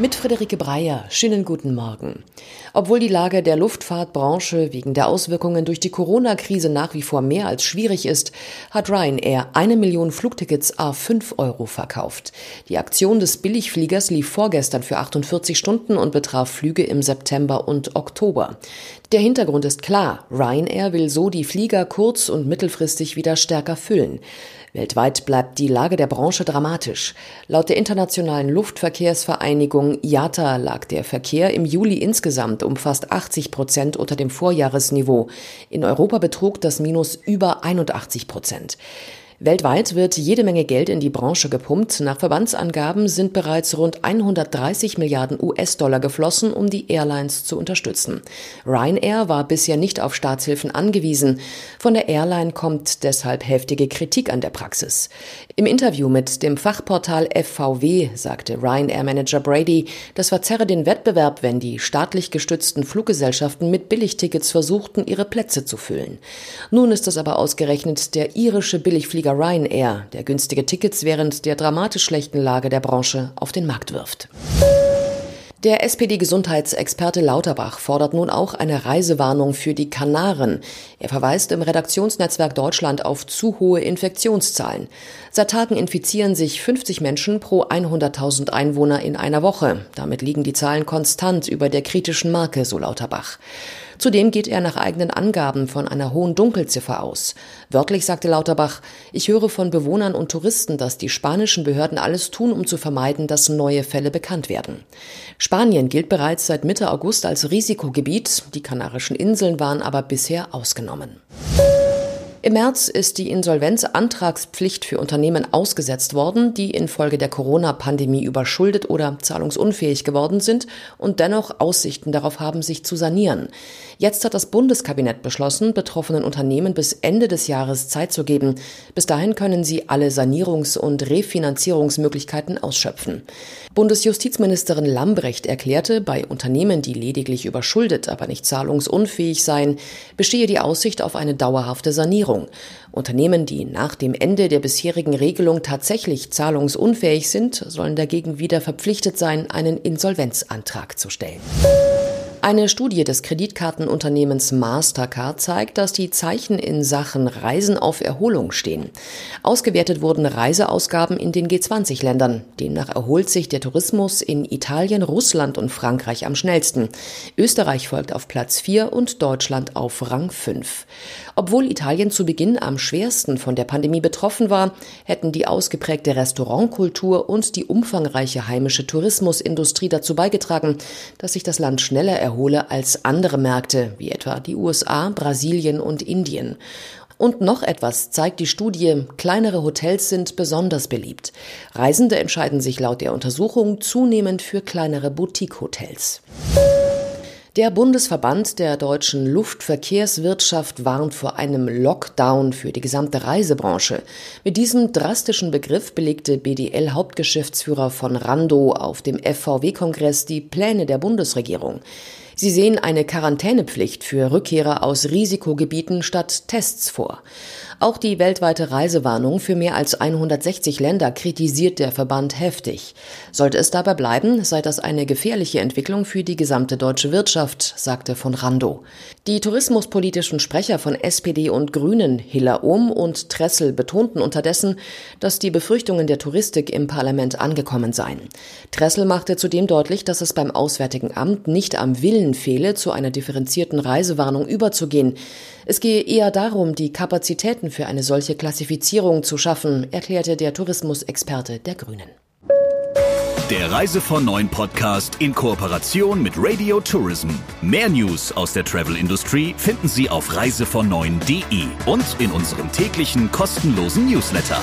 Mit Friederike Breyer. Schönen guten Morgen. Obwohl die Lage der Luftfahrtbranche wegen der Auswirkungen durch die Corona-Krise nach wie vor mehr als schwierig ist, hat Ryanair eine Million Flugtickets a 5 Euro verkauft. Die Aktion des Billigfliegers lief vorgestern für 48 Stunden und betraf Flüge im September und Oktober. Der Hintergrund ist klar. Ryanair will so die Flieger kurz- und mittelfristig wieder stärker füllen. Weltweit bleibt die Lage der Branche dramatisch. Laut der Internationalen Luftverkehrsvereinigung IATA lag der Verkehr im Juli insgesamt um fast 80 Prozent unter dem Vorjahresniveau. In Europa betrug das Minus über 81 Prozent. Weltweit wird jede Menge Geld in die Branche gepumpt. Nach Verbandsangaben sind bereits rund 130 Milliarden US-Dollar geflossen, um die Airlines zu unterstützen. Ryanair war bisher nicht auf Staatshilfen angewiesen. Von der Airline kommt deshalb heftige Kritik an der Praxis. Im Interview mit dem Fachportal FVW sagte Ryanair-Manager Brady, das verzerre den Wettbewerb, wenn die staatlich gestützten Fluggesellschaften mit Billigtickets versuchten, ihre Plätze zu füllen. Nun ist es aber ausgerechnet der irische Billigflieger Flieger Ryanair, der günstige Tickets während der dramatisch schlechten Lage der Branche auf den Markt wirft. Der SPD-Gesundheitsexperte Lauterbach fordert nun auch eine Reisewarnung für die Kanaren. Er verweist im Redaktionsnetzwerk Deutschland auf zu hohe Infektionszahlen. Seit Tagen infizieren sich 50 Menschen pro 100.000 Einwohner in einer Woche. Damit liegen die Zahlen konstant über der kritischen Marke, so Lauterbach. Zudem geht er nach eigenen Angaben von einer hohen Dunkelziffer aus. Wörtlich sagte Lauterbach, ich höre von Bewohnern und Touristen, dass die spanischen Behörden alles tun, um zu vermeiden, dass neue Fälle bekannt werden. Spanien gilt bereits seit Mitte August als Risikogebiet, die Kanarischen Inseln waren aber bisher ausgenommen. Im März ist die Insolvenzantragspflicht für Unternehmen ausgesetzt worden, die infolge der Corona-Pandemie überschuldet oder zahlungsunfähig geworden sind und dennoch Aussichten darauf haben, sich zu sanieren. Jetzt hat das Bundeskabinett beschlossen, betroffenen Unternehmen bis Ende des Jahres Zeit zu geben. Bis dahin können sie alle Sanierungs- und Refinanzierungsmöglichkeiten ausschöpfen. Bundesjustizministerin Lambrecht erklärte, bei Unternehmen, die lediglich überschuldet, aber nicht zahlungsunfähig seien, bestehe die Aussicht auf eine dauerhafte Sanierung. Sanierung. Unternehmen, die nach dem Ende der bisherigen Regelung tatsächlich zahlungsunfähig sind, sollen dagegen wieder verpflichtet sein, einen Insolvenzantrag zu stellen. Eine Studie des Kreditkartenunternehmens Mastercard zeigt, dass die Zeichen in Sachen Reisen auf Erholung stehen. Ausgewertet wurden Reiseausgaben in den G20-Ländern. Demnach erholt sich der Tourismus in Italien, Russland und Frankreich am schnellsten. Österreich folgt auf Platz 4 und Deutschland auf Rang 5. Obwohl Italien zu Beginn am schwersten von der Pandemie betroffen war, hätten die ausgeprägte Restaurantkultur und die umfangreiche heimische Tourismusindustrie dazu beigetragen, dass sich das Land schneller erhole als andere Märkte, wie etwa die USA, Brasilien und Indien. Und noch etwas zeigt die Studie, kleinere Hotels sind besonders beliebt. Reisende entscheiden sich laut der Untersuchung zunehmend für kleinere Boutique-Hotels. Der Bundesverband der deutschen Luftverkehrswirtschaft warnt vor einem Lockdown für die gesamte Reisebranche. Mit diesem drastischen Begriff belegte BDL-Hauptgeschäftsführer von Rando auf dem FVW-Kongress die Pläne der Bundesregierung. Sie sehen eine Quarantänepflicht für Rückkehrer aus Risikogebieten statt Tests vor. Auch die weltweite Reisewarnung für mehr als 160 Länder kritisiert der Verband heftig. Sollte es dabei bleiben, sei das eine gefährliche Entwicklung für die gesamte deutsche Wirtschaft, sagte von Rando. Die tourismuspolitischen Sprecher von SPD und Grünen, Hiller Ohm und Tressel, betonten unterdessen, dass die Befürchtungen der Touristik im Parlament angekommen seien. Tressel machte zudem deutlich, dass es beim Auswärtigen Amt nicht am Willen fehle, zu einer differenzierten Reisewarnung überzugehen. Es gehe eher darum, die Kapazitäten für eine solche Klassifizierung zu schaffen, erklärte der Tourismusexperte der Grünen. Der Reise von Neuen Podcast in Kooperation mit Radio Tourism. Mehr News aus der Travel Industry finden Sie auf reisevon und in unserem täglichen kostenlosen Newsletter.